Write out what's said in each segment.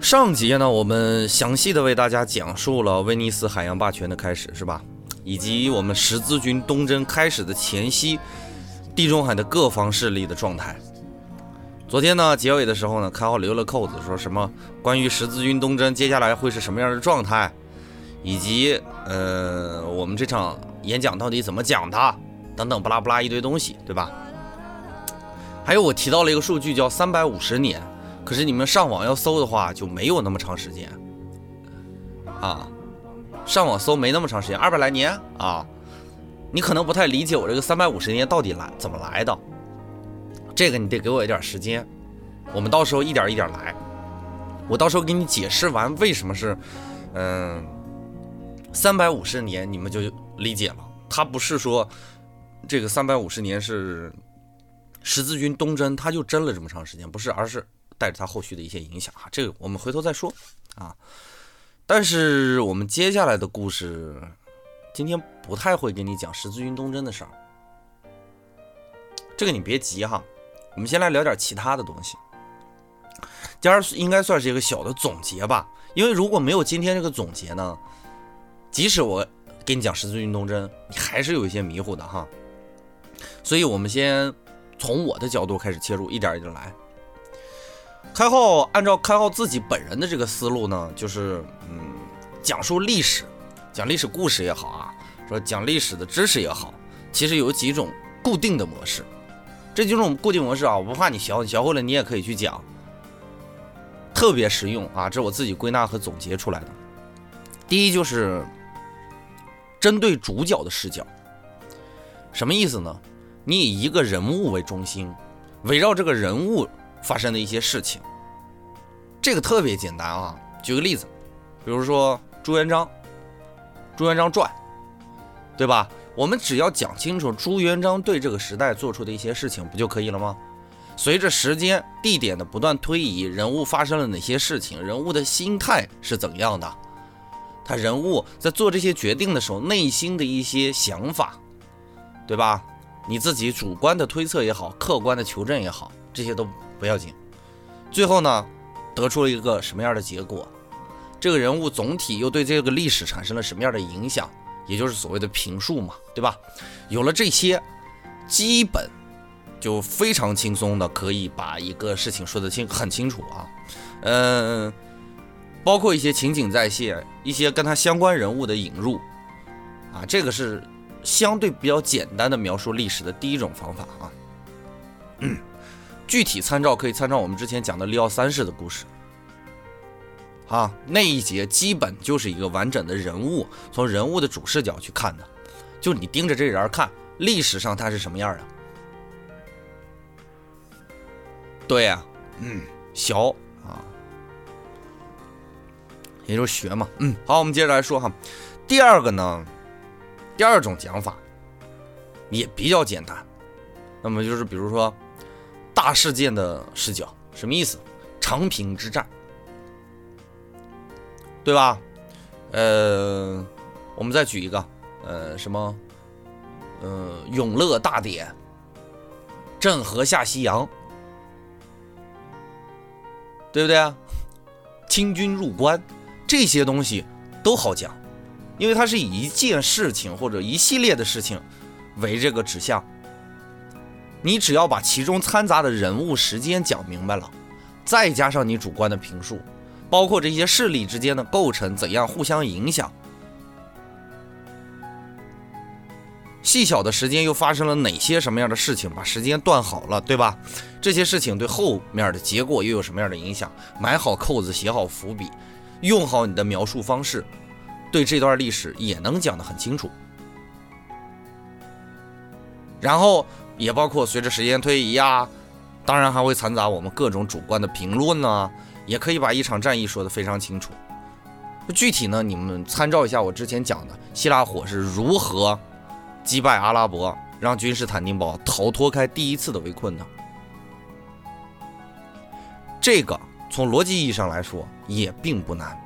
上集呢，我们详细的为大家讲述了威尼斯海洋霸权的开始，是吧？以及我们十字军东征开始的前夕，地中海的各方势力的状态。昨天呢，结尾的时候呢，开号留了扣子，说什么关于十字军东征接下来会是什么样的状态，以及呃，我们这场演讲到底怎么讲的，等等，巴拉巴拉一堆东西，对吧？还有我提到了一个数据，叫三百五十年。可是你们上网要搜的话，就没有那么长时间啊！上网搜没那么长时间，二百来年啊！你可能不太理解我这个三百五十年到底来怎么来的，这个你得给我一点时间，我们到时候一点一点来。我到时候给你解释完为什么是，嗯，三百五十年，你们就理解了。他不是说这个三百五十年是十字军东征，他就征了这么长时间，不是，而是。带着它后续的一些影响啊，这个我们回头再说啊。但是我们接下来的故事，今天不太会给你讲十字军东征的事儿，这个你别急哈。我们先来聊点其他的东西。今儿应该算是一个小的总结吧，因为如果没有今天这个总结呢，即使我给你讲十字军东征，你还是有一些迷糊的哈。所以我们先从我的角度开始切入，一点一点来。开号按照开号自己本人的这个思路呢，就是嗯，讲述历史，讲历史故事也好啊，说讲历史的知识也好，其实有几种固定的模式。这几种固定模式啊，我不怕你学，你学会了你也可以去讲，特别实用啊。这是我自己归纳和总结出来的。第一就是针对主角的视角，什么意思呢？你以一个人物为中心，围绕这个人物。发生的一些事情，这个特别简单啊。举个例子，比如说朱元璋，朱元璋传，对吧？我们只要讲清楚朱元璋对这个时代做出的一些事情，不就可以了吗？随着时间、地点的不断推移，人物发生了哪些事情，人物的心态是怎样的？他人物在做这些决定的时候，内心的一些想法，对吧？你自己主观的推测也好，客观的求证也好，这些都。不要紧，最后呢，得出了一个什么样的结果？这个人物总体又对这个历史产生了什么样的影响？也就是所谓的评述嘛，对吧？有了这些，基本就非常轻松的可以把一个事情说得清很清楚啊。嗯，包括一些情景再现，一些跟他相关人物的引入啊，这个是相对比较简单的描述历史的第一种方法啊。具体参照可以参照我们之前讲的利奥三世的故事，啊，那一节基本就是一个完整的人物，从人物的主视角去看的，就你盯着这人看，历史上他是什么样的？对呀，嗯，学啊，也就是学嘛，嗯，好，我们接着来说哈，第二个呢，第二种讲法也比较简单，那么就是比如说。大事件的视角什么意思？长平之战，对吧？呃，我们再举一个，呃，什么？呃，永乐大典，郑和下西洋，对不对啊？清军入关，这些东西都好讲，因为它是以一件事情或者一系列的事情为这个指向。你只要把其中掺杂的人物、时间讲明白了，再加上你主观的评述，包括这些势力之间的构成怎样互相影响，细小的时间又发生了哪些什么样的事情，把时间断好了，对吧？这些事情对后面的结果又有什么样的影响？埋好扣子，写好伏笔，用好你的描述方式，对这段历史也能讲得很清楚。然后。也包括随着时间推移啊，当然还会掺杂我们各种主观的评论呢，也可以把一场战役说得非常清楚。具体呢，你们参照一下我之前讲的希腊火是如何击败阿拉伯，让君士坦丁堡逃脱开第一次的围困的。这个从逻辑意义上来说也并不难。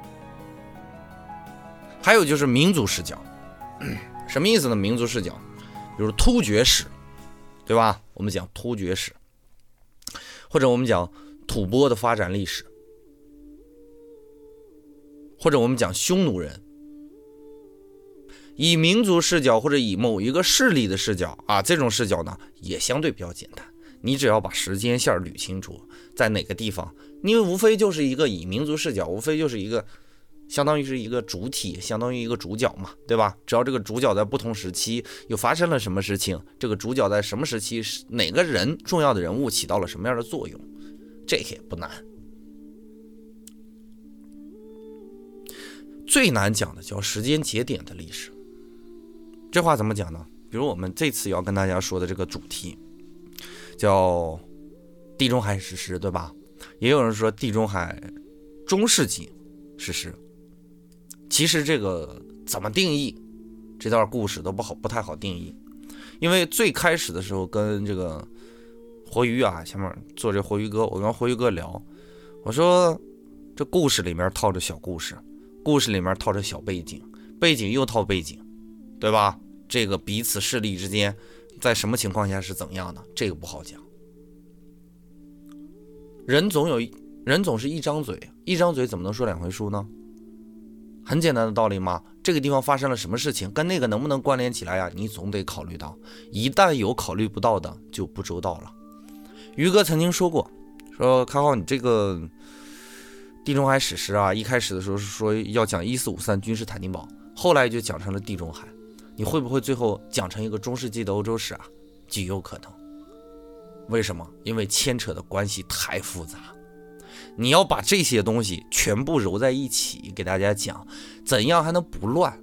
还有就是民族视角，什么意思呢？民族视角，比如突厥史。对吧？我们讲突厥史，或者我们讲吐蕃的发展历史，或者我们讲匈奴人，以民族视角或者以某一个势力的视角啊，这种视角呢也相对比较简单。你只要把时间线捋清楚，在哪个地方，因为无非就是一个以民族视角，无非就是一个相当于是一个主体，相当于一个主角嘛，对吧？只要这个主角在不同时期又发生了什么事情，这个主角在什么时期是哪个人重要的人物起到了什么样的作用，这也不难。最难讲的叫时间节点的历史，这话怎么讲呢？比如我们这次要跟大家说的这个主题。叫地中海史诗，对吧？也有人说地中海中世纪史诗。其实这个怎么定义这段故事都不好，不太好定义。因为最开始的时候跟这个活鱼啊，前面做这活鱼哥，我跟活鱼哥聊，我说这故事里面套着小故事，故事里面套着小背景，背景又套背景，对吧？这个彼此势力之间。在什么情况下是怎样的？这个不好讲。人总有人总是一张嘴，一张嘴怎么能说两回书呢？很简单的道理嘛。这个地方发生了什么事情，跟那个能不能关联起来呀？你总得考虑到，一旦有考虑不到的，就不周到了。于哥曾经说过，说开浩，你这个地中海史诗啊，一开始的时候是说要讲一四五三君士坦丁堡，后来就讲成了地中海。你会不会最后讲成一个中世纪的欧洲史啊？极有可能。为什么？因为牵扯的关系太复杂，你要把这些东西全部揉在一起给大家讲，怎样还能不乱？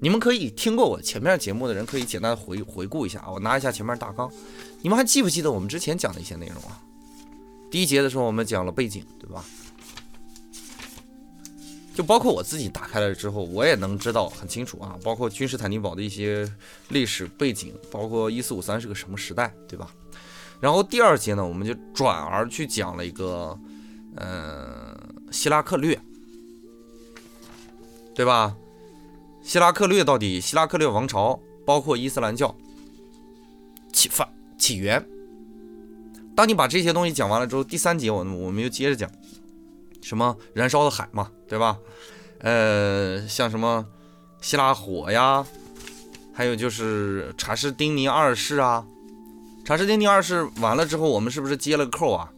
你们可以听过我前面节目的人可以简单回回顾一下啊。我拿一下前面大纲，你们还记不记得我们之前讲的一些内容啊？第一节的时候我们讲了背景，对吧？就包括我自己打开了之后，我也能知道很清楚啊，包括君士坦丁堡的一些历史背景，包括一四五三是个什么时代，对吧？然后第二节呢，我们就转而去讲了一个，嗯，希拉克略，对吧？希拉克略到底希拉克略王朝，包括伊斯兰教起发起源。当你把这些东西讲完了之后，第三节我我们又接着讲。什么燃烧的海嘛，对吧？呃，像什么希腊火呀，还有就是查士丁尼二世啊。查士丁尼二世完了之后，我们是不是接了个扣啊？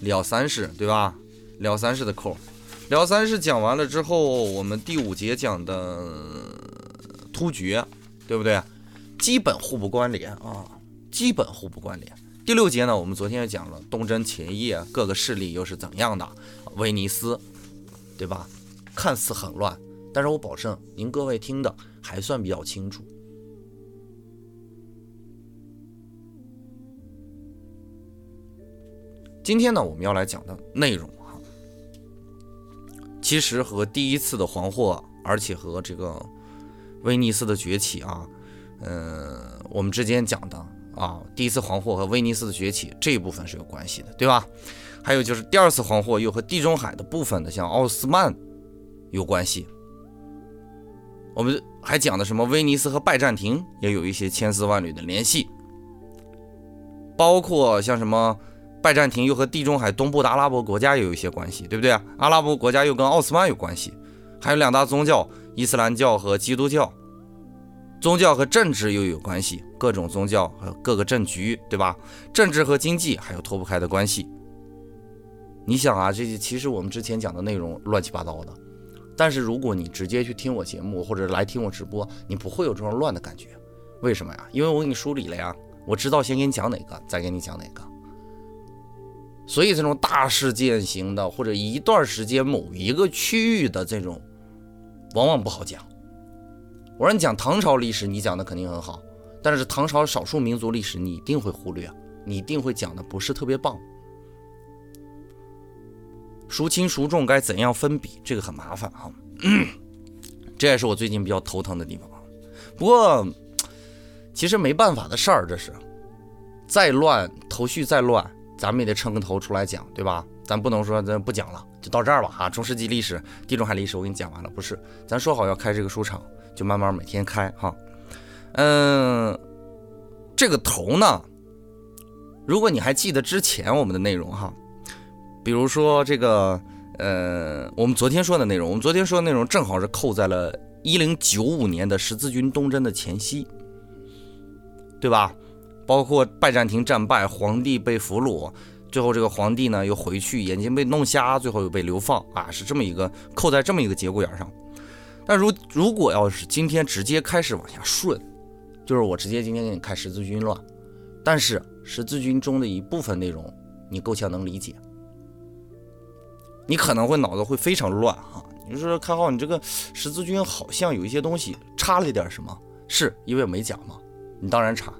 辽三世，对吧？辽三世的扣。辽三世讲完了之后，我们第五节讲的突厥，对不对？基本互不关联啊，基本互不关联。第六节呢，我们昨天也讲了东征前夜各个势力又是怎样的。威尼斯，对吧？看似很乱，但是我保证您各位听的还算比较清楚。今天呢，我们要来讲的内容，其实和第一次的黄祸，而且和这个威尼斯的崛起啊，嗯，我们之间讲的啊，第一次黄祸和威尼斯的崛起这一部分是有关系的，对吧？还有就是第二次黄祸又和地中海的部分的，像奥斯曼有关系。我们还讲的什么威尼斯和拜占庭也有一些千丝万缕的联系，包括像什么拜占庭又和地中海东部的阿拉伯国家也有一些关系，对不对啊？阿拉伯国家又跟奥斯曼有关系，还有两大宗教伊斯兰教和基督教，宗教和政治又有关系，各种宗教和各个政局，对吧？政治和经济还有脱不开的关系。你想啊，这些其实我们之前讲的内容乱七八糟的，但是如果你直接去听我节目或者来听我直播，你不会有这种乱的感觉。为什么呀？因为我给你梳理了呀，我知道先给你讲哪个，再给你讲哪个。所以这种大事件型的或者一段时间某一个区域的这种，往往不好讲。我让你讲唐朝历史，你讲的肯定很好，但是唐朝少数民族历史你一定会忽略，你一定会讲的不是特别棒。孰轻孰重该怎样分比？这个很麻烦啊，这也是我最近比较头疼的地方。不过，其实没办法的事儿，这是再乱，头绪再乱，咱们也得撑个头出来讲，对吧？咱不能说咱不讲了，就到这儿吧。啊，中世纪历史、地中海历史我给你讲完了，不是？咱说好要开这个书场，就慢慢每天开哈。嗯，这个头呢，如果你还记得之前我们的内容哈。比如说这个，呃，我们昨天说的内容，我们昨天说的内容正好是扣在了一零九五年的十字军东征的前夕，对吧？包括拜占庭战败，皇帝被俘虏，最后这个皇帝呢又回去，眼睛被弄瞎，最后又被流放啊，是这么一个扣在这么一个节骨眼上。但如如果要是今天直接开始往下顺，就是我直接今天给你看十字军乱，但是十字军中的一部分内容你够呛能理解。你可能会脑子会非常乱哈，你说开浩，你这个十字军好像有一些东西差了一点什么？是因为没讲吗？你当然差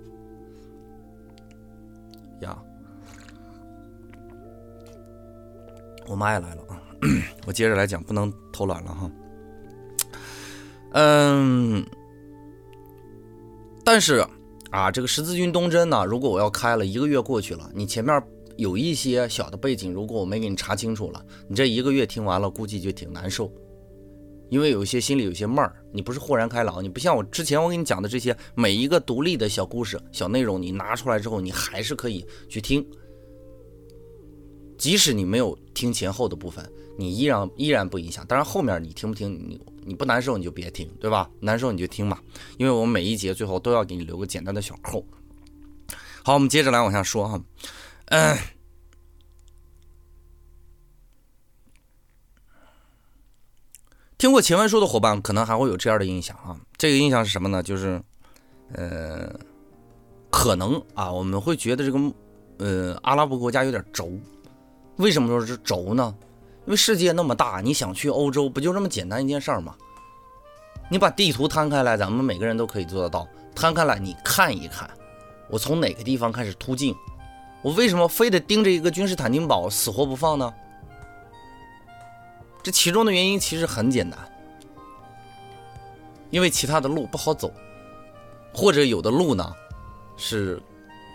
我妈也来了啊，我接着来讲，不能偷懒了哈。嗯，但是啊，这个十字军东征呢，如果我要开了一个月过去了，你前面。有一些小的背景，如果我没给你查清楚了，你这一个月听完了，估计就挺难受，因为有一些心里有些闷儿，你不是豁然开朗，你不像我之前我给你讲的这些每一个独立的小故事、小内容，你拿出来之后，你还是可以去听，即使你没有听前后的部分，你依然依然不影响。当然后面你听不听，你你不难受你就别听，对吧？难受你就听嘛，因为我们每一节最后都要给你留个简单的小扣。好，我们接着来往下说哈。嗯，听过前文书的伙伴可能还会有这样的印象啊，这个印象是什么呢？就是，呃，可能啊，我们会觉得这个，呃，阿拉伯国家有点轴。为什么说是轴呢？因为世界那么大，你想去欧洲，不就这么简单一件事儿吗？你把地图摊开来，咱们每个人都可以做得到。摊开来，你看一看，我从哪个地方开始突进？我为什么非得盯着一个君士坦丁堡死活不放呢？这其中的原因其实很简单，因为其他的路不好走，或者有的路呢是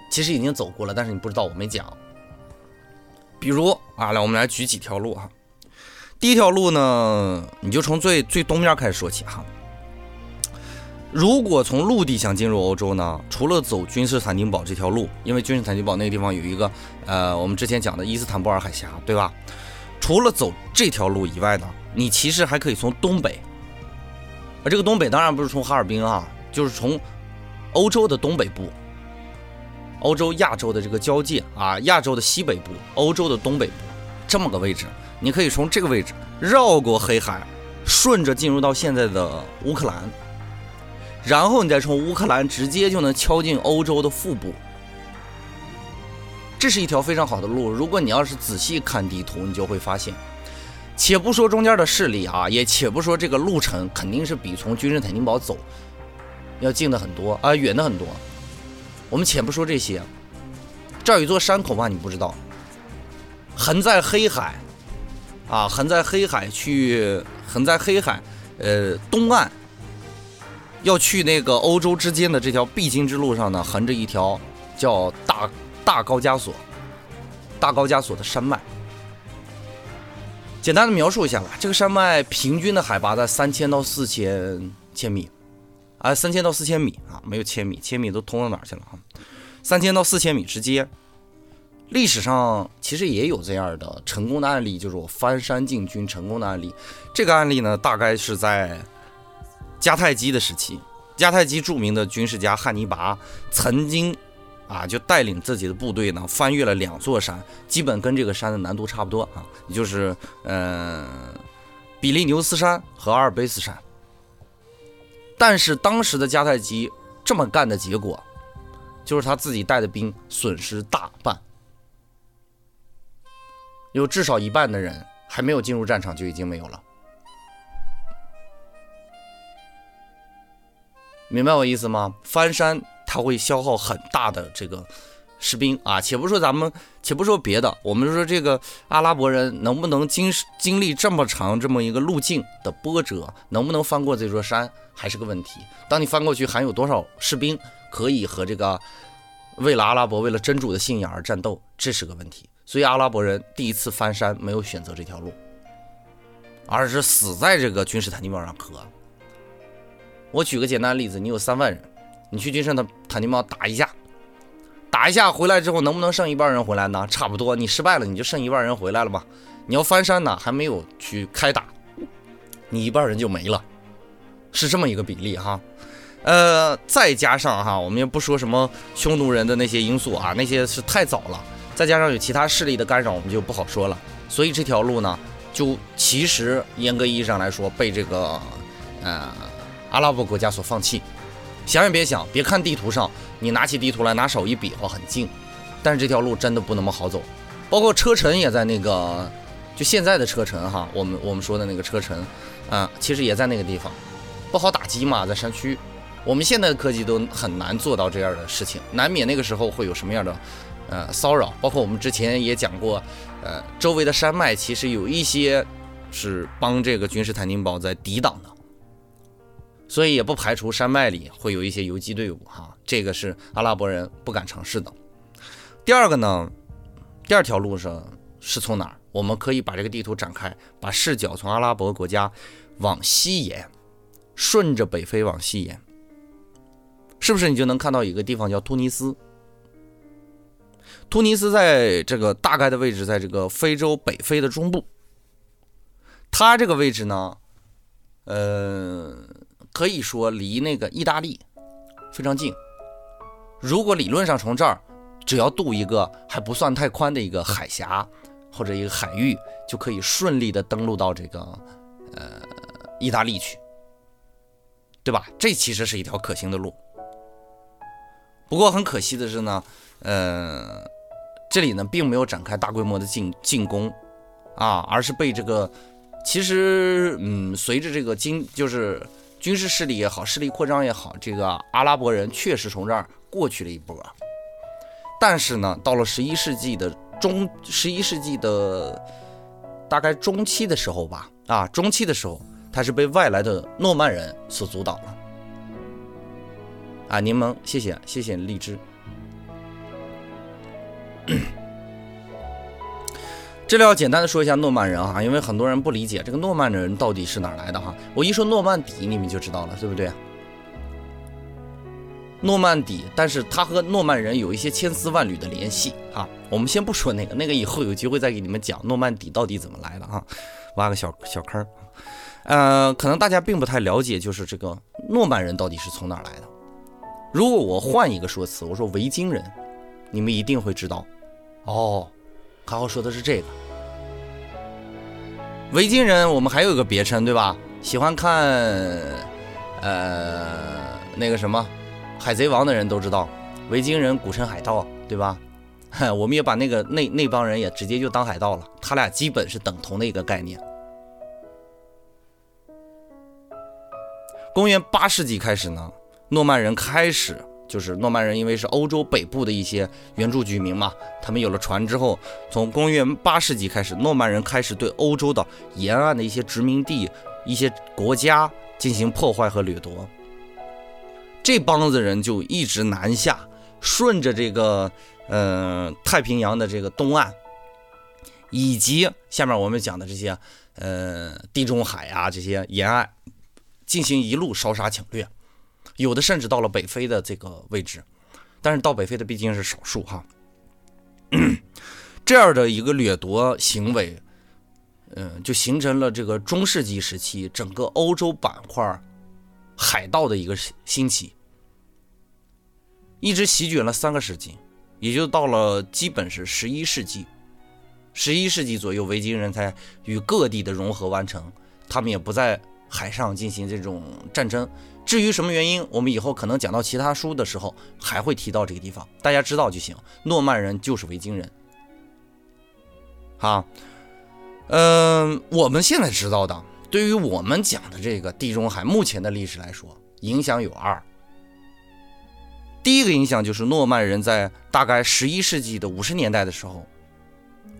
其实已经走过了，但是你不知道，我没讲。比如啊，来我们来举几条路哈。第一条路呢，你就从最最东边开始说起哈。如果从陆地想进入欧洲呢，除了走君士坦丁堡这条路，因为君士坦丁堡那个地方有一个，呃，我们之前讲的伊斯坦布尔海峡，对吧？除了走这条路以外呢，你其实还可以从东北，而这个东北当然不是从哈尔滨啊，就是从欧洲的东北部，欧洲亚洲的这个交界啊，亚洲的西北部，欧洲的东北部这么个位置，你可以从这个位置绕过黑海，顺着进入到现在的乌克兰。然后你再从乌克兰直接就能敲进欧洲的腹部，这是一条非常好的路。如果你要是仔细看地图，你就会发现，且不说中间的势力啊，也且不说这个路程肯定是比从君士坦丁堡走要近的很多啊，远的很多。我们且不说这些，这儿有座山恐怕？你不知道，横在黑海啊，横在黑海去，横在黑海呃东岸。要去那个欧洲之间的这条必经之路上呢，横着一条叫大大高加索，大高加索的山脉。简单的描述一下吧，这个山脉平均的海拔在三千到四千千米，啊，三千到四千米啊，没有千米，千米都通到哪儿去了啊？三千到四千米之间，历史上其实也有这样的成功的案例，就是我翻山进军成功的案例。这个案例呢，大概是在。迦太基的时期，迦太基著名的军事家汉尼拔曾经啊，就带领自己的部队呢，翻越了两座山，基本跟这个山的难度差不多啊，也就是嗯，比利牛斯山和阿尔卑斯山。但是当时的迦太基这么干的结果，就是他自己带的兵损失大半，有至少一半的人还没有进入战场就已经没有了。明白我意思吗？翻山它会消耗很大的这个士兵啊，且不说咱们，且不说别的，我们说这个阿拉伯人能不能经经历这么长这么一个路径的波折，能不能翻过这座山还是个问题。当你翻过去，还有多少士兵可以和这个为了阿拉伯、为了真主的信仰而战斗，这是个问题。所以阿拉伯人第一次翻山没有选择这条路，而是死在这个君士坦丁堡上磕。我举个简单例子，你有三万人，你去君士坦坦丁堡打一架，打一下回来之后，能不能剩一半人回来呢？差不多，你失败了，你就剩一半人回来了嘛。你要翻山呢，还没有去开打，你一半人就没了，是这么一个比例哈。呃，再加上哈，我们也不说什么匈奴人的那些因素啊，那些是太早了。再加上有其他势力的干扰，我们就不好说了。所以这条路呢，就其实严格意义上来说，被这个呃阿拉伯国家所放弃。想也别想，别看地图上，你拿起地图来，拿手一比划很近，但是这条路真的不那么好走。包括车臣也在那个，就现在的车臣哈，我们我们说的那个车臣，啊，其实也在那个地方，不好打击嘛，在山区。我们现在的科技都很难做到这样的事情，难免那个时候会有什么样的，呃，骚扰。包括我们之前也讲过，呃，周围的山脉其实有一些是帮这个君士坦丁堡在抵挡的，所以也不排除山脉里会有一些游击队伍哈。这个是阿拉伯人不敢尝试的。第二个呢，第二条路上是从哪儿？我们可以把这个地图展开，把视角从阿拉伯国家往西延，顺着北非往西延。是不是你就能看到一个地方叫突尼斯？突尼斯在这个大概的位置，在这个非洲北非的中部。它这个位置呢，呃，可以说离那个意大利非常近。如果理论上从这儿只要渡一个还不算太宽的一个海峡或者一个海域，就可以顺利的登陆到这个呃意大利去，对吧？这其实是一条可行的路。不过很可惜的是呢，呃，这里呢并没有展开大规模的进进攻，啊，而是被这个，其实，嗯，随着这个经就是军事势力也好，势力扩张也好，这个阿拉伯人确实从这儿过去了一波，但是呢，到了十一世纪的中，十一世纪的大概中期的时候吧，啊，中期的时候，他是被外来的诺曼人所阻挡了。啊，柠檬，谢谢，谢谢荔枝。这里要简单的说一下诺曼人啊，因为很多人不理解这个诺曼人到底是哪来的哈。我一说诺曼底，你们就知道了，对不对？诺曼底，但是他和诺曼人有一些千丝万缕的联系啊。我们先不说那个，那个以后有机会再给你们讲诺曼底到底怎么来的啊，挖个小小坑。呃，可能大家并不太了解，就是这个诺曼人到底是从哪来的。如果我换一个说辞，我说维京人，你们一定会知道。哦，卡号说的是这个。维京人，我们还有一个别称，对吧？喜欢看，呃，那个什么，海贼王的人都知道，维京人古称海盗，对吧？我们也把那个那那帮人也直接就当海盗了，他俩基本是等同的一个概念。公元八世纪开始呢。诺曼人开始就是诺曼人，因为是欧洲北部的一些原住居民嘛，他们有了船之后，从公元八世纪开始，诺曼人开始对欧洲的沿岸的一些殖民地、一些国家进行破坏和掠夺。这帮子人就一直南下，顺着这个呃太平洋的这个东岸，以及下面我们讲的这些呃地中海啊这些沿岸，进行一路烧杀抢掠。有的甚至到了北非的这个位置，但是到北非的毕竟是少数哈。这样的一个掠夺行为，嗯，就形成了这个中世纪时期整个欧洲板块海盗的一个兴起，一直席卷了三个世纪，也就到了基本是十一世纪，十一世纪左右，维京人才与各地的融合完成，他们也不在海上进行这种战争。至于什么原因，我们以后可能讲到其他书的时候还会提到这个地方，大家知道就行。诺曼人就是维京人，好，嗯，我们现在知道的，对于我们讲的这个地中海目前的历史来说，影响有二。第一个影响就是诺曼人在大概十一世纪的五十年代的时候，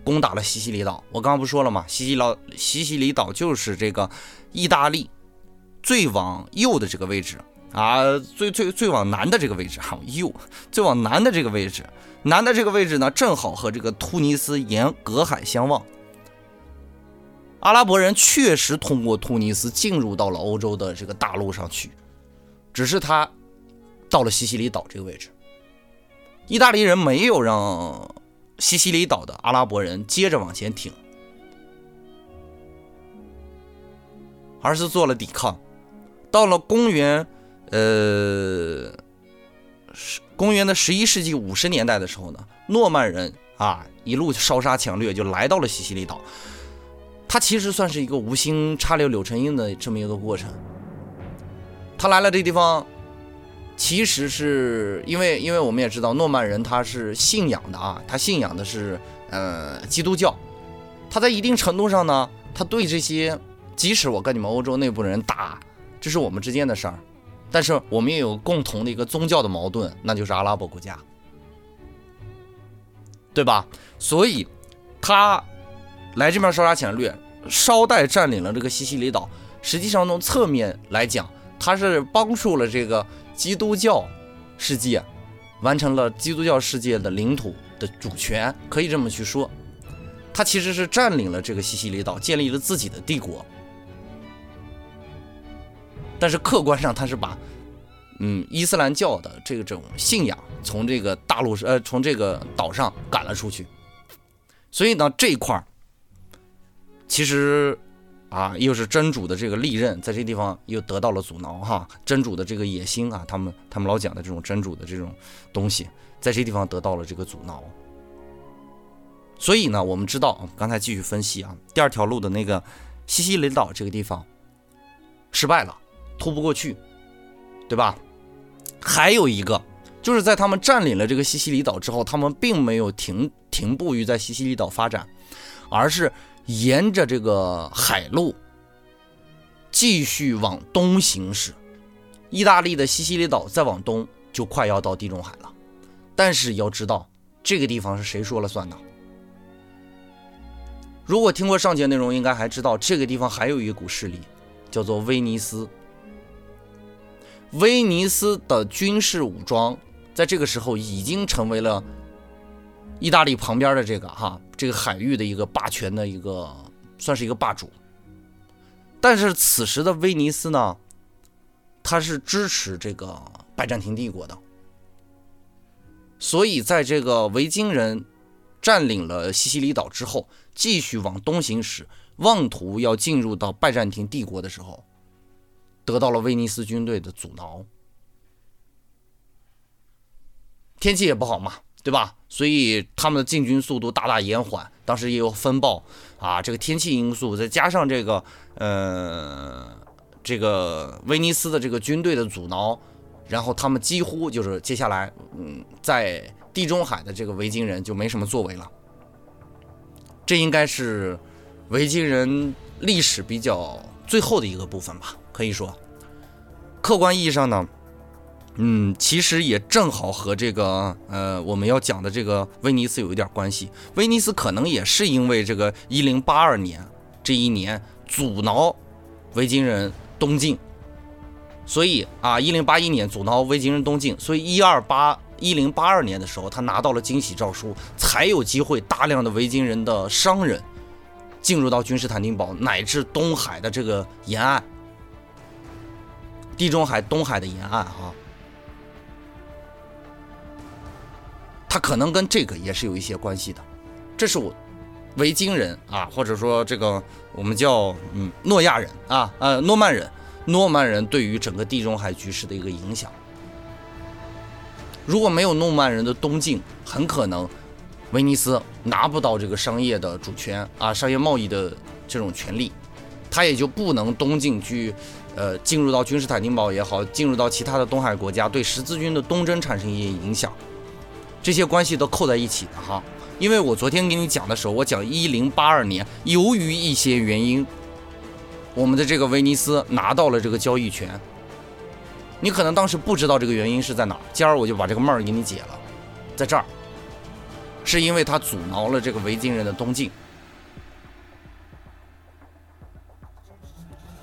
攻打了西西里岛。我刚刚不说了吗？西西老，西西里岛就是这个意大利。最往右的这个位置啊，最最最往南的这个位置哈，右最往南的这个位置，南的这个位置呢，正好和这个突尼斯沿隔海相望。阿拉伯人确实通过突尼斯进入到了欧洲的这个大陆上去，只是他到了西西里岛这个位置，意大利人没有让西西里岛的阿拉伯人接着往前挺，而是做了抵抗。到了公元，呃，十公元的十一世纪五十年代的时候呢，诺曼人啊一路烧杀抢掠就来到了西西里岛。他其实算是一个无心插柳柳成荫的这么一个过程。他来了这地方，其实是因为，因为我们也知道诺曼人他是信仰的啊，他信仰的是呃基督教。他在一定程度上呢，他对这些，即使我跟你们欧洲内部人打，这是我们之间的事儿，但是我们也有共同的一个宗教的矛盾，那就是阿拉伯国家，对吧？所以他来这边烧杀抢掠，捎带占领了这个西西里岛。实际上从侧面来讲，他是帮助了这个基督教世界，完成了基督教世界的领土的主权，可以这么去说。他其实是占领了这个西西里岛，建立了自己的帝国。但是客观上，他是把，嗯，伊斯兰教的这种信仰从这个大陆呃，从这个岛上赶了出去。所以呢，这一块儿，其实啊，又是真主的这个利刃，在这地方又得到了阻挠哈。真主的这个野心啊，他们他们老讲的这种真主的这种东西，在这地方得到了这个阻挠。所以呢，我们知道，刚才继续分析啊，第二条路的那个西西里岛这个地方失败了，突不过去，对吧？还有一个，就是在他们占领了这个西西里岛之后，他们并没有停停步于在西西里岛发展，而是沿着这个海路继续往东行驶。意大利的西西里岛再往东就快要到地中海了，但是要知道，这个地方是谁说了算呢？如果听过上节内容，应该还知道这个地方还有一股势力，叫做威尼斯。威尼斯的军事武装在这个时候已经成为了意大利旁边的这个哈这个海域的一个霸权的一个，算是一个霸主。但是此时的威尼斯呢，他是支持这个拜占庭帝国的，所以在这个维京人占领了西西里岛之后。继续往东行驶，妄图要进入到拜占庭帝国的时候，得到了威尼斯军队的阻挠。天气也不好嘛，对吧？所以他们的进军速度大大延缓。当时也有风暴啊，这个天气因素再加上这个呃这个威尼斯的这个军队的阻挠，然后他们几乎就是接下来嗯在地中海的这个维京人就没什么作为了。这应该是维京人历史比较最后的一个部分吧，可以说，客观意义上呢，嗯，其实也正好和这个呃我们要讲的这个威尼斯有一点关系。威尼斯可能也是因为这个一零八二年这一年阻挠维京人东进，所以啊，一零八一年阻挠维京人东进，所以一二八。一零八二年的时候，他拿到了惊喜诏书，才有机会大量的维京人的商人进入到君士坦丁堡乃至东海的这个沿岸，地中海东海的沿岸哈，他可能跟这个也是有一些关系的。这是我维京人啊，或者说这个我们叫嗯诺亚人啊，呃诺曼人，诺曼人对于整个地中海局势的一个影响。如果没有诺曼人的东进，很可能威尼斯拿不到这个商业的主权啊，商业贸易的这种权利，他也就不能东进去，呃，进入到君士坦丁堡也好，进入到其他的东海国家，对十字军的东征产生一些影响。这些关系都扣在一起的哈。因为我昨天给你讲的时候，我讲一零八二年，由于一些原因，我们的这个威尼斯拿到了这个交易权。你可能当时不知道这个原因是在哪，今儿我就把这个闷儿给你解了，在这儿，是因为他阻挠了这个维京人的东进。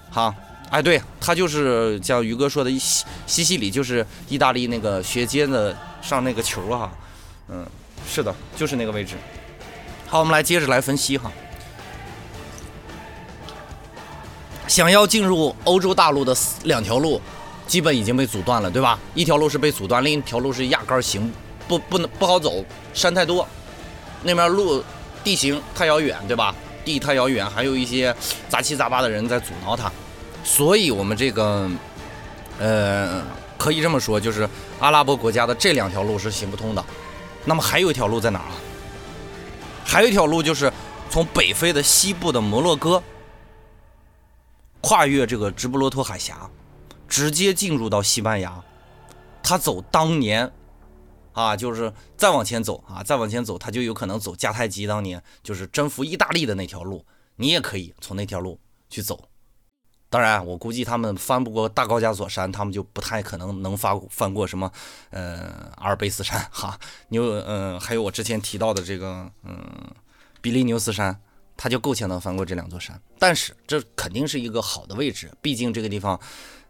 好，哎，对他就是像于哥说的西西西里，就是意大利那个学尖的上那个球哈，嗯，是的，就是那个位置。好，我们来接着来分析哈，想要进入欧洲大陆的两条路。基本已经被阻断了，对吧？一条路是被阻断，另一条路是压根行不不能不好走，山太多，那边路地形太遥远，对吧？地太遥远，还有一些杂七杂八的人在阻挠他，所以我们这个，呃，可以这么说，就是阿拉伯国家的这两条路是行不通的。那么还有一条路在哪儿啊？还有一条路就是从北非的西部的摩洛哥，跨越这个直布罗陀海峡，直接进入到西班牙。他走当年。啊，就是再往前走啊，再往前走，他就有可能走迦太基当年就是征服意大利的那条路，你也可以从那条路去走。当然，我估计他们翻不过大高加索山，他们就不太可能能翻翻过什么呃阿尔卑斯山哈。牛嗯，还有我之前提到的这个嗯比利牛斯山，他就够呛能翻过这两座山。但是这肯定是一个好的位置，毕竟这个地方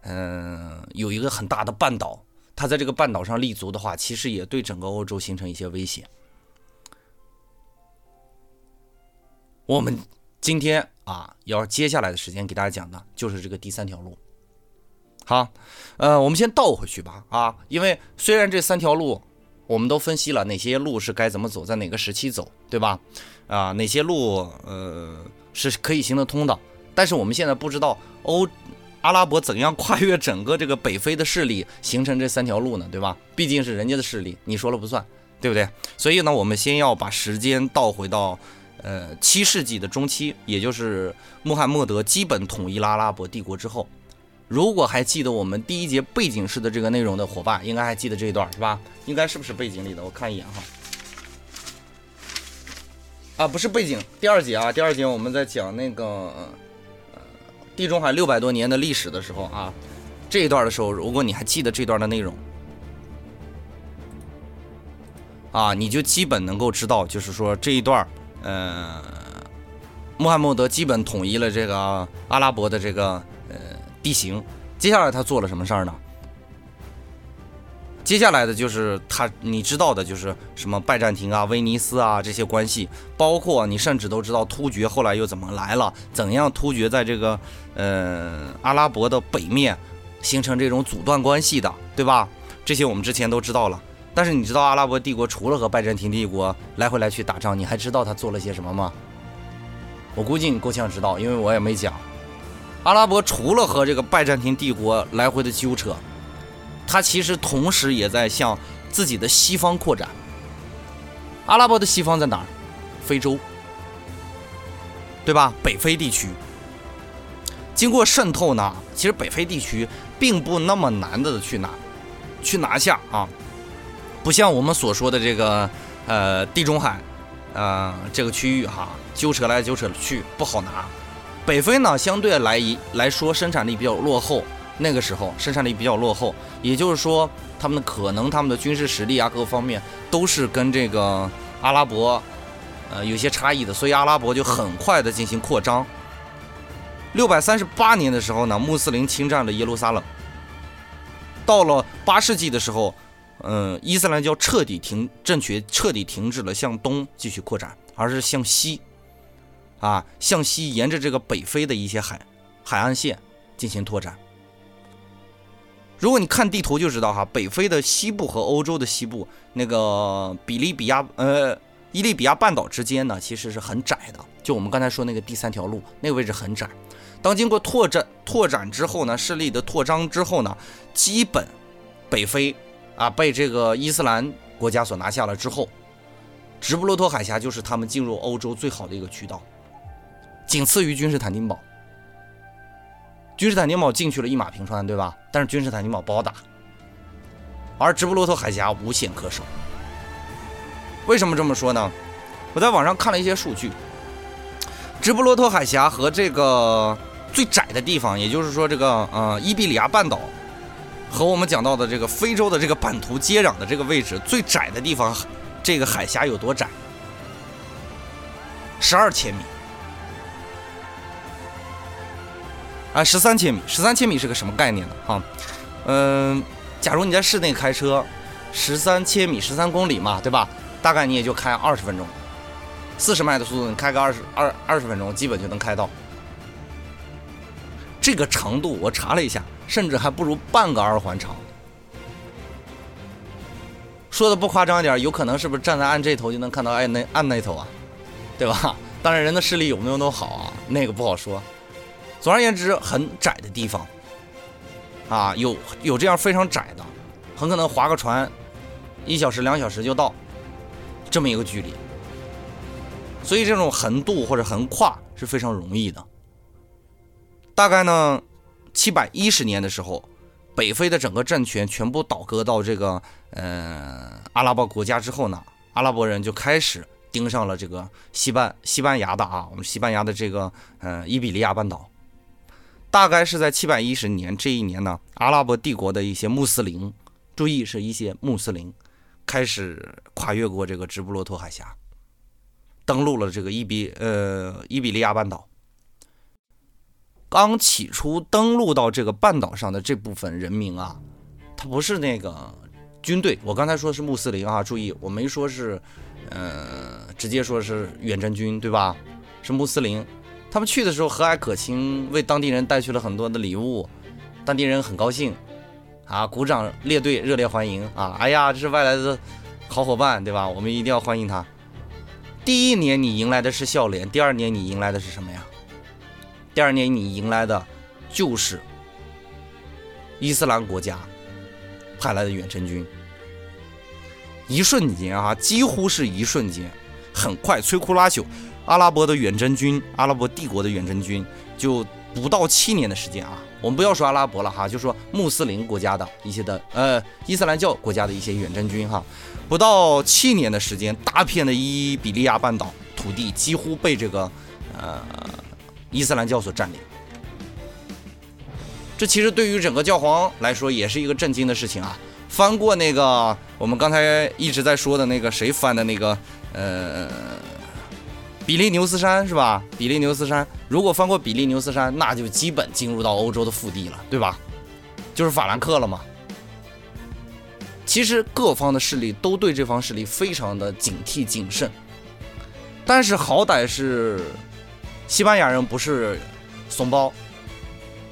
嗯有一个很大的半岛。他在这个半岛上立足的话，其实也对整个欧洲形成一些威胁。我们今天啊，要接下来的时间给大家讲的就是这个第三条路。好，呃，我们先倒回去吧啊，因为虽然这三条路我们都分析了哪些路是该怎么走，在哪个时期走，对吧？啊，哪些路呃是可以行得通的，但是我们现在不知道欧。阿拉伯怎样跨越整个这个北非的势力，形成这三条路呢？对吧？毕竟是人家的势力，你说了不算，对不对？所以呢，我们先要把时间倒回到，呃，七世纪的中期，也就是穆罕默德基本统一了阿拉伯帝国之后。如果还记得我们第一节背景式的这个内容的伙伴，应该还记得这一段是吧？应该是不是背景里的？我看一眼哈。啊，不是背景，第二节啊，第二节我们在讲那个呃。地中海六百多年的历史的时候啊，这一段的时候，如果你还记得这段的内容啊，你就基本能够知道，就是说这一段，呃，穆罕默德基本统一了这个阿拉伯的这个呃地形。接下来他做了什么事儿呢？接下来的就是他，你知道的，就是什么拜占庭啊、威尼斯啊这些关系，包括你甚至都知道突厥后来又怎么来了，怎样突厥在这个呃阿拉伯的北面形成这种阻断关系的，对吧？这些我们之前都知道了。但是你知道阿拉伯帝国除了和拜占庭帝国来回来去打仗，你还知道他做了些什么吗？我估计你够呛知道，因为我也没讲。阿拉伯除了和这个拜占庭帝国来回的纠扯。他其实同时也在向自己的西方扩展。阿拉伯的西方在哪儿？非洲，对吧？北非地区。经过渗透呢，其实北非地区并不那么难的去拿，去拿下啊。不像我们所说的这个呃地中海，呃这个区域哈，纠扯来纠扯去不好拿。北非呢，相对来一来说生产力比较落后。那个时候生产力比较落后，也就是说，他们可能他们的军事实力啊，各方面都是跟这个阿拉伯，呃，有些差异的。所以阿拉伯就很快的进行扩张。六百三十八年的时候呢，穆斯林侵占了耶路撒冷。到了八世纪的时候，嗯，伊斯兰教彻底停，政权彻底停止了向东继续扩展，而是向西，啊，向西沿着这个北非的一些海海岸线进行拓展。如果你看地图就知道哈，北非的西部和欧洲的西部那个比利比亚呃伊利比亚半岛之间呢，其实是很窄的。就我们刚才说那个第三条路，那个位置很窄。当经过拓展拓展之后呢，势力的扩张之后呢，基本北非啊被这个伊斯兰国家所拿下了之后，直布罗陀海峡就是他们进入欧洲最好的一个渠道，仅次于君士坦丁堡。君士坦丁堡进去了一马平川，对吧？但是君士坦丁堡不好打，而直布罗陀海峡无险可守。为什么这么说呢？我在网上看了一些数据，直布罗陀海峡和这个最窄的地方，也就是说这个呃伊比利亚半岛和我们讲到的这个非洲的这个版图接壤的这个位置最窄的地方，这个海峡有多窄？十二千米。啊，十三千米，十三千米是个什么概念呢？哈，嗯，假如你在室内开车，十三千米，十三公里嘛，对吧？大概你也就开二十分钟，四十迈的速度，你开个二十二二十分钟，基本就能开到。这个长度我查了一下，甚至还不如半个二环长。说的不夸张一点，有可能是不是站在岸这头就能看到岸那岸那头啊？对吧？当然人的视力有没有那么好啊？那个不好说。总而言之，很窄的地方，啊，有有这样非常窄的，很可能划个船，一小时两小时就到，这么一个距离。所以这种横渡或者横跨是非常容易的。大概呢，七百一十年的时候，北非的整个政权全部倒戈到这个呃阿拉伯国家之后呢，阿拉伯人就开始盯上了这个西班西班牙的啊，我们西班牙的这个呃伊比利亚半岛。大概是在七百一十年这一年呢，阿拉伯帝国的一些穆斯林，注意是一些穆斯林，开始跨越过这个直布罗陀海峡。登陆了这个伊比呃伊比利亚半岛。刚起初登陆到这个半岛上的这部分人民啊，他不是那个军队。我刚才说是穆斯林啊，注意我没说是，呃，直接说是远征军，对吧？是穆斯林。他们去的时候和蔼可亲，为当地人带去了很多的礼物，当地人很高兴，啊，鼓掌列队，热烈欢迎啊！哎呀，这是外来的好伙伴，对吧？我们一定要欢迎他。第一年你迎来的是笑脸，第二年你迎来的是什么呀？第二年你迎来的，就是伊斯兰国家派来的远征军。一瞬间啊，几乎是一瞬间，很快摧枯拉朽，阿拉伯的远征军，阿拉伯帝国的远征军，就不到七年的时间啊。我们不要说阿拉伯了哈，就说穆斯林国家的一些的呃伊斯兰教国家的一些远征军哈。不到七年的时间，大片的伊比利亚半岛土地几乎被这个呃伊斯兰教所占领。这其实对于整个教皇来说也是一个震惊的事情啊！翻过那个我们刚才一直在说的那个谁翻的那个呃比利牛斯山是吧？比利牛斯山，如果翻过比利牛斯山，那就基本进入到欧洲的腹地了，对吧？就是法兰克了嘛。其实各方的势力都对这方势力非常的警惕谨慎，但是好歹是西班牙人不是怂包，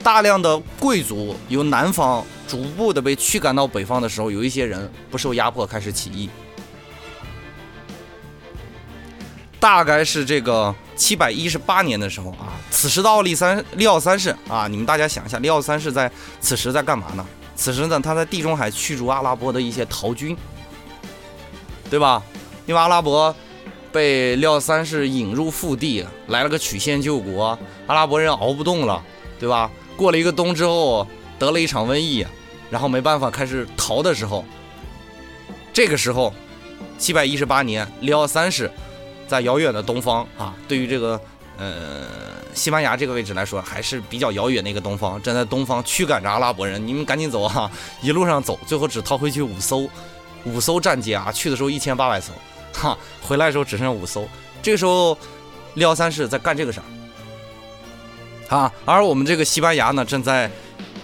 大量的贵族由南方逐步的被驱赶到北方的时候，有一些人不受压迫开始起义，大概是这个七百一十八年的时候啊，此时的奥利三利奥三世啊，你们大家想一下，利奥三世在此时在干嘛呢？此时呢，他在地中海驱逐阿拉伯的一些逃军，对吧？因为阿拉伯被廖三世引入腹地，来了个曲线救国，阿拉伯人熬不动了，对吧？过了一个冬之后，得了一场瘟疫，然后没办法开始逃的时候，这个时候，七百一十八年，利奥三世在遥远的东方啊，对于这个呃。西班牙这个位置来说，还是比较遥远的一个东方，站在东方驱赶着阿拉伯人，你们赶紧走啊！一路上走，最后只逃回去五艘，五艘战舰啊，去的时候一千八百艘，哈，回来的时候只剩下五艘。这个时候，利奥三世在干这个事儿，啊，而我们这个西班牙呢，正在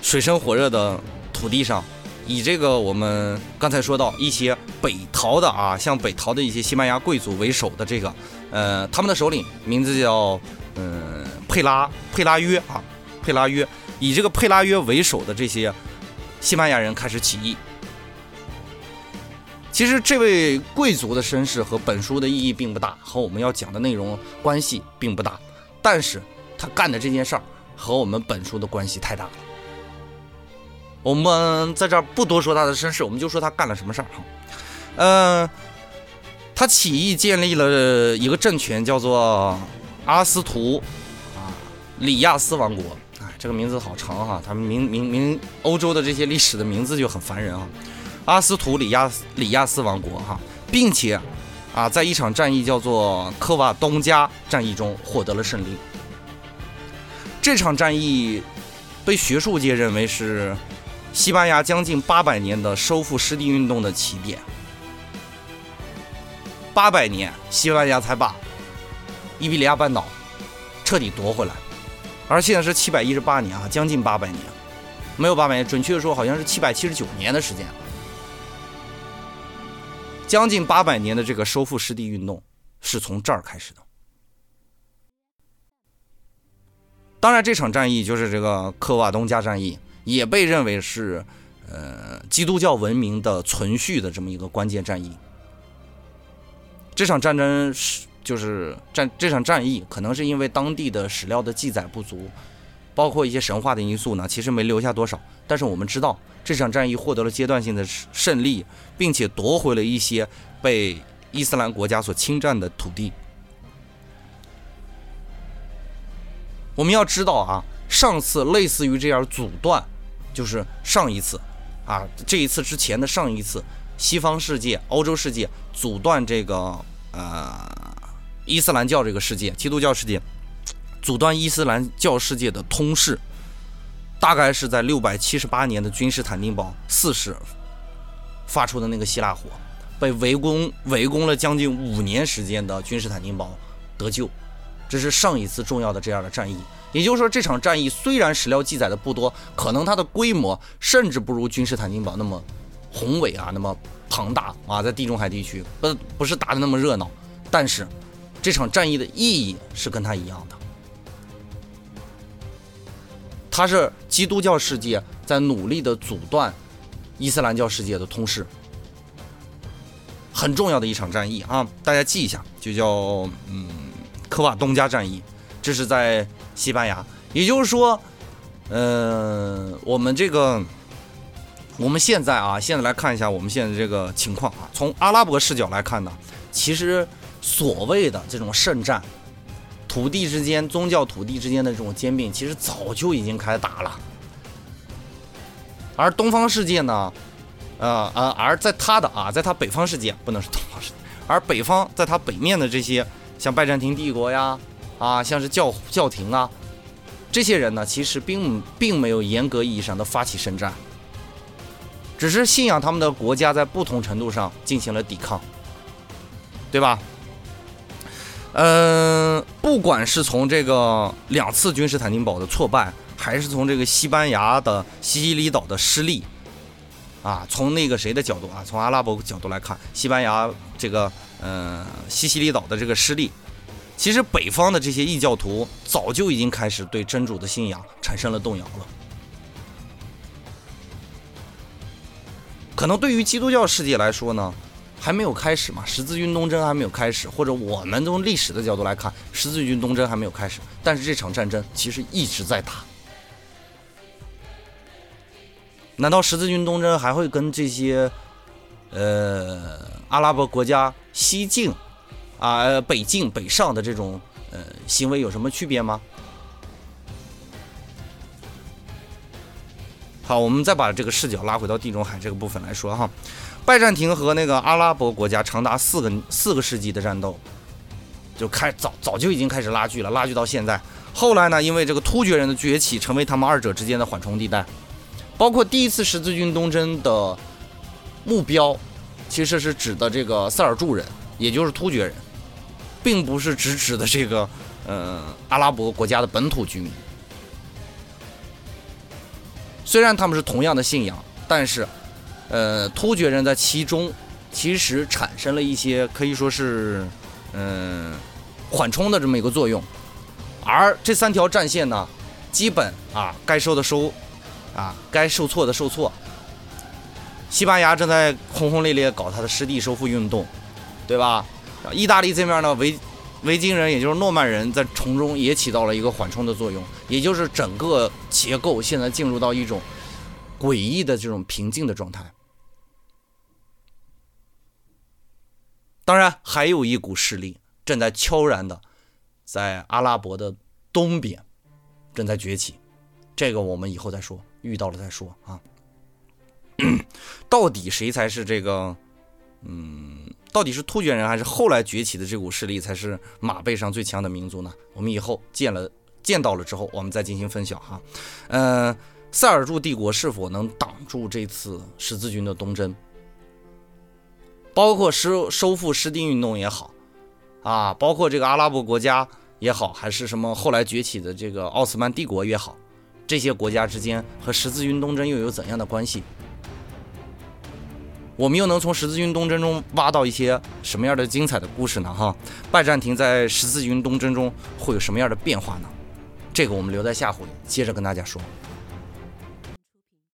水深火热的土地上，以这个我们刚才说到一些北逃的啊，像北逃的一些西班牙贵族为首的这个，呃，他们的首领名字叫，嗯。佩拉佩拉约啊，佩拉约以这个佩拉约为首的这些西班牙人开始起义。其实这位贵族的身世和本书的意义并不大，和我们要讲的内容关系并不大。但是他干的这件事儿和我们本书的关系太大了。我们在这儿不多说他的身世，我们就说他干了什么事儿哈。嗯，他起义建立了一个政权，叫做阿斯图。啊里亚斯王国，哎，这个名字好长哈，他们名名名欧洲的这些历史的名字就很烦人啊。阿斯图里亚里亚斯王国哈，并且啊，在一场战役叫做科瓦东加战役中获得了胜利。这场战役被学术界认为是西班牙将近八百年的收复失地运动的起点。八百年，西班牙才把伊比利亚半岛彻底夺回来。而现在是七百一十八年啊，将近八百年，没有八百年，准确的说好像是七百七十九年的时间，将近八百年的这个收复失地运动是从这儿开始的。当然，这场战役就是这个科瓦东加战役，也被认为是呃基督教文明的存续的这么一个关键战役。这场战争是。就是战这场战役，可能是因为当地的史料的记载不足，包括一些神话的因素呢，其实没留下多少。但是我们知道，这场战役获得了阶段性的胜利，并且夺回了一些被伊斯兰国家所侵占的土地。我们要知道啊，上次类似于这样阻断，就是上一次，啊，这一次之前的上一次，西方世界、欧洲世界阻断这个呃伊斯兰教这个世界、基督教世界，阻断伊斯兰教世界的通事，大概是在六百七十八年的君士坦丁堡四世发出的那个希腊火，被围攻围攻了将近五年时间的君士坦丁堡得救。这是上一次重要的这样的战役，也就是说，这场战役虽然史料记载的不多，可能它的规模甚至不如君士坦丁堡那么宏伟啊，那么庞大啊，在地中海地区不不是打的那么热闹，但是这场战役的意义是跟它一样的，它是基督教世界在努力的阻断伊斯兰教世界的通事，很重要的一场战役啊，大家记一下，就叫嗯。科瓦东加战役，这是在西班牙。也就是说，呃，我们这个，我们现在啊，现在来看一下我们现在这个情况啊。从阿拉伯视角来看呢，其实所谓的这种圣战，土地之间、宗教土地之间的这种兼并，其实早就已经开始打了。而东方世界呢，呃呃，而在他的啊，在他北方世界不能是东方世界，而北方在他北面的这些。像拜占庭帝国呀，啊，像是教教廷啊，这些人呢，其实并并没有严格意义上的发起圣战，只是信仰他们的国家在不同程度上进行了抵抗，对吧？嗯，不管是从这个两次君士坦丁堡的挫败，还是从这个西班牙的西西里岛的失利，啊，从那个谁的角度啊，从阿拉伯角度来看，西班牙这个。嗯，西西里岛的这个失利，其实北方的这些异教徒早就已经开始对真主的信仰产生了动摇了。可能对于基督教世界来说呢，还没有开始嘛，十字军东征还没有开始，或者我们从历史的角度来看，十字军东征还没有开始，但是这场战争其实一直在打。难道十字军东征还会跟这些，呃，阿拉伯国家？西进，啊，北进北上的这种呃行为有什么区别吗？好，我们再把这个视角拉回到地中海这个部分来说哈，拜占庭和那个阿拉伯国家长达四个四个世纪的战斗，就开早早就已经开始拉锯了，拉锯到现在。后来呢，因为这个突厥人的崛起，成为他们二者之间的缓冲地带，包括第一次十字军东征的目标。其实是指的这个塞尔柱人，也就是突厥人，并不是直指的这个呃阿拉伯国家的本土居民。虽然他们是同样的信仰，但是呃突厥人在其中其实产生了一些可以说是嗯缓冲的这么一个作用。而这三条战线呢，基本啊该收的收，啊该受挫的受挫。西班牙正在轰轰烈烈搞他的失地收复运动，对吧？意大利这面呢，维维京人，也就是诺曼人在从中也起到了一个缓冲的作用，也就是整个结构现在进入到一种诡异的这种平静的状态。当然，还有一股势力正在悄然的在阿拉伯的东边正在崛起，这个我们以后再说，遇到了再说啊。到底谁才是这个？嗯，到底是突厥人还是后来崛起的这股势力才是马背上最强的民族呢？我们以后见了见到了之后，我们再进行分享哈。嗯，塞尔柱帝国是否能挡住这次十字军的东征？包括收收复失地运动也好，啊，包括这个阿拉伯国家也好，还是什么后来崛起的这个奥斯曼帝国也好，这些国家之间和十字军东征又有怎样的关系？我们又能从十字军东征中挖到一些什么样的精彩的故事呢？哈，拜占庭在十字军东征中会有什么样的变化呢？这个我们留在下回接着跟大家说。